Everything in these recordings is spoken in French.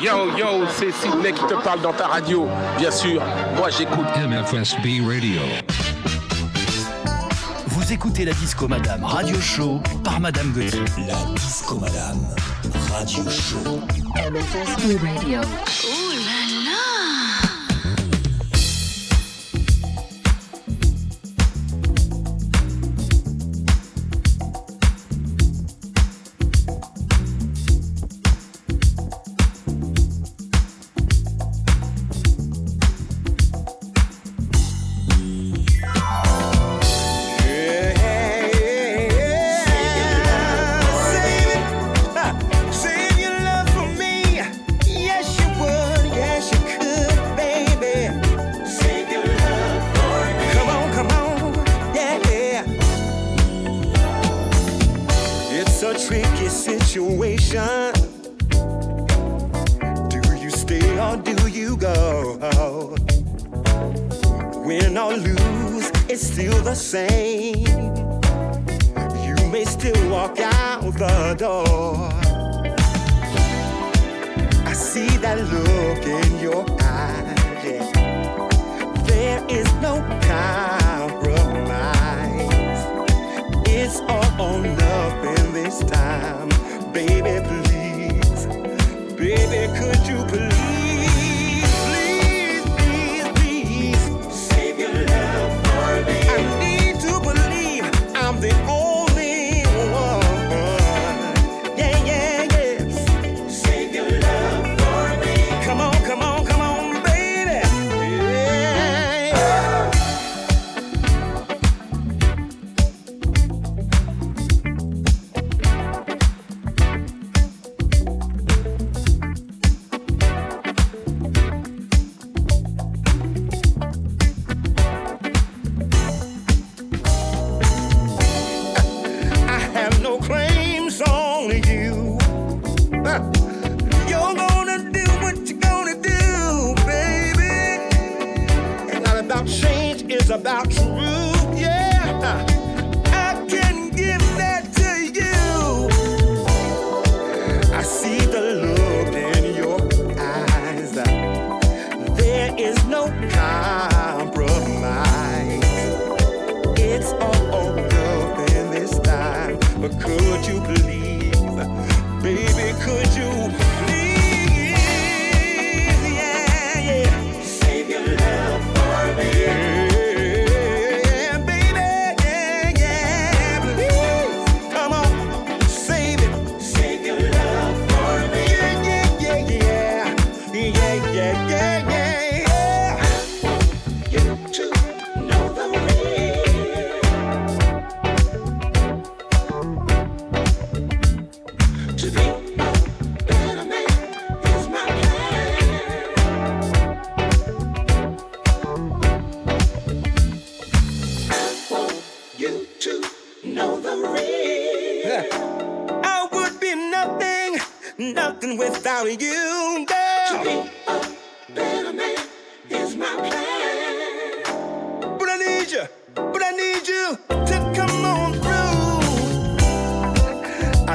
Yo, yo, c'est Sidney qui te parle dans ta radio. Bien sûr, moi j'écoute MFSB Radio. Vous écoutez la Disco Madame Radio Show par Madame Gauthier. La Disco Madame Radio Show. MFSB Radio.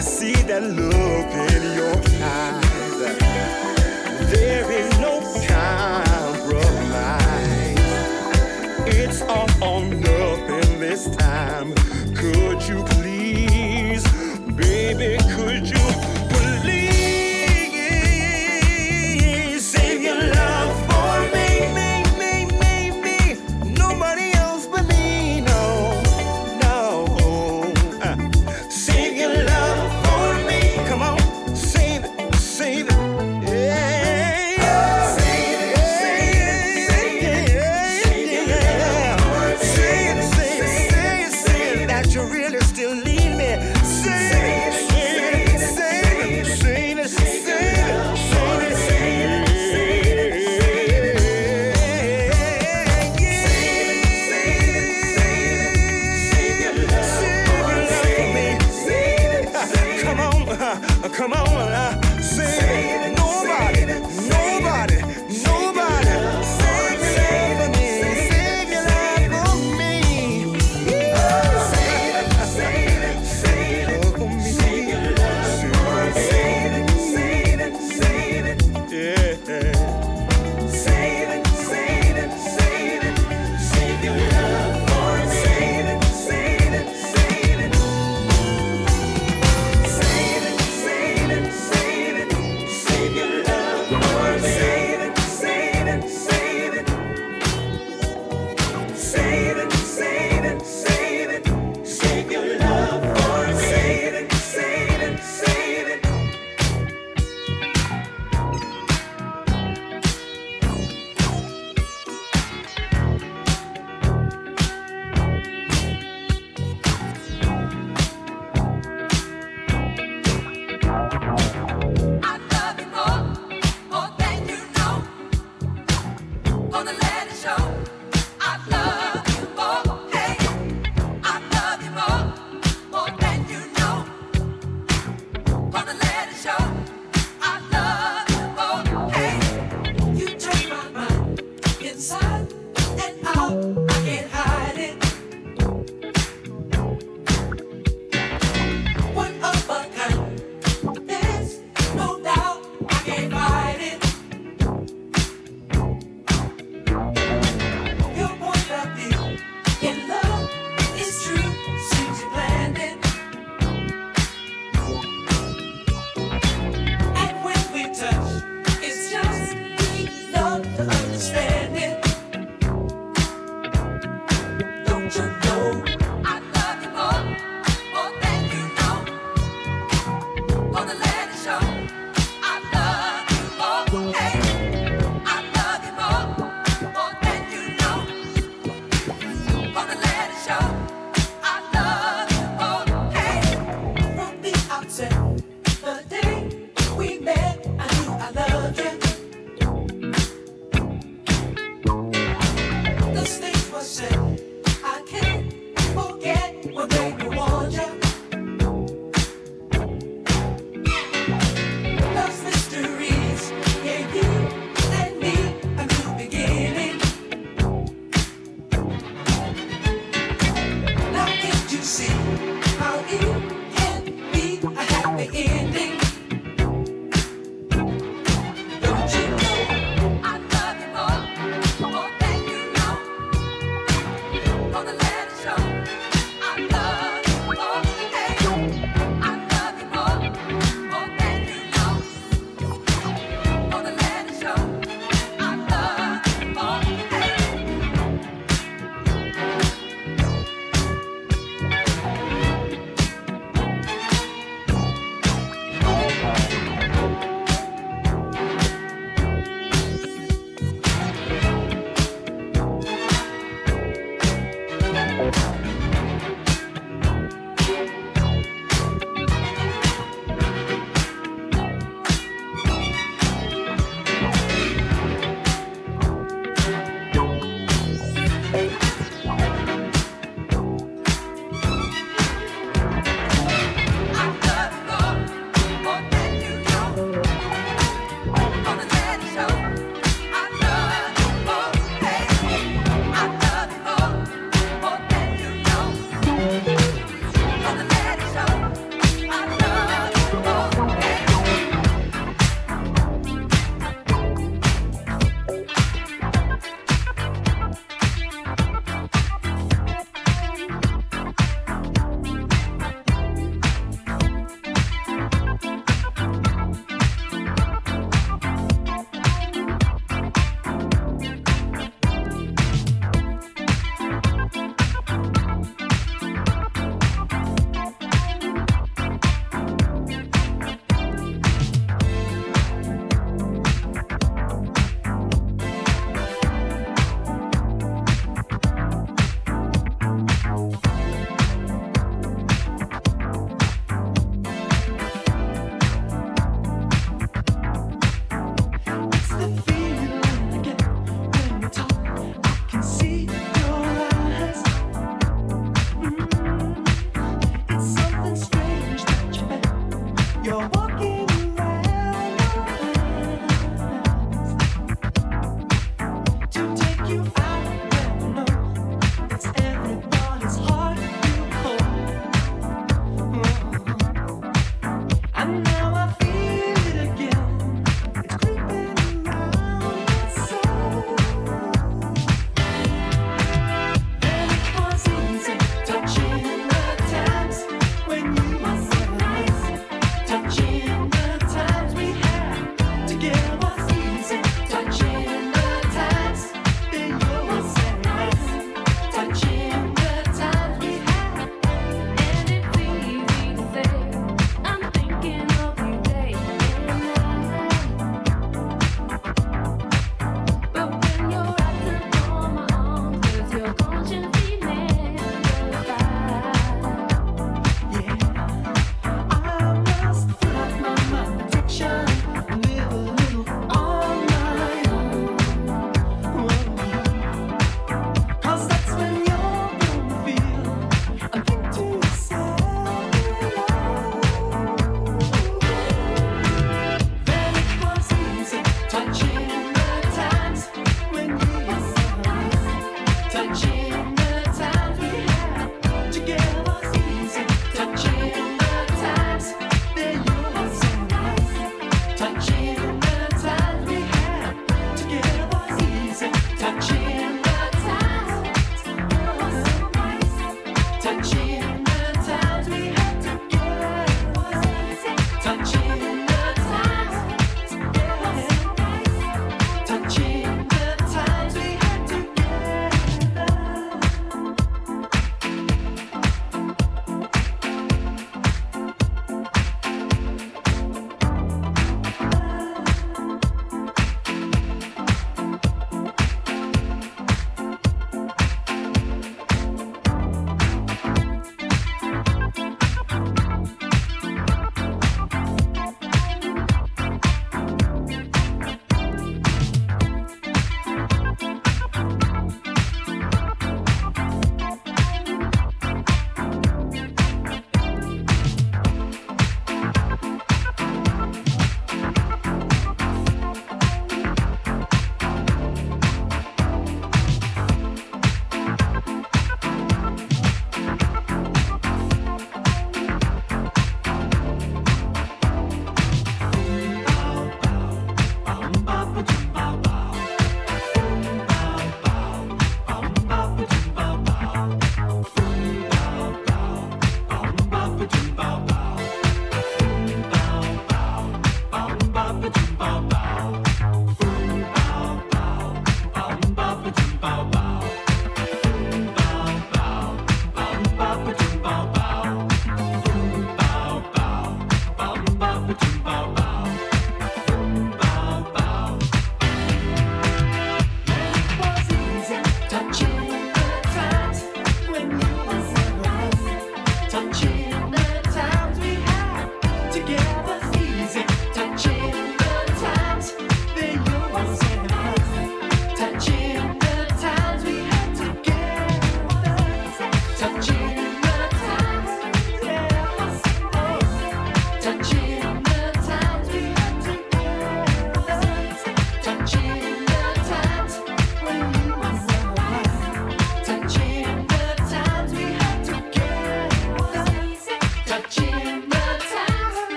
I see that look in your eyes. There is no time.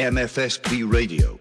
MFSP Radio.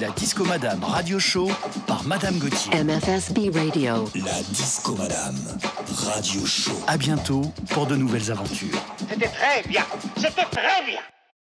La Disco Madame Radio Show par Madame Gauthier. MFSB Radio. La Disco Madame Radio Show. À bientôt pour de nouvelles aventures. C'était très bien. C'était très bien.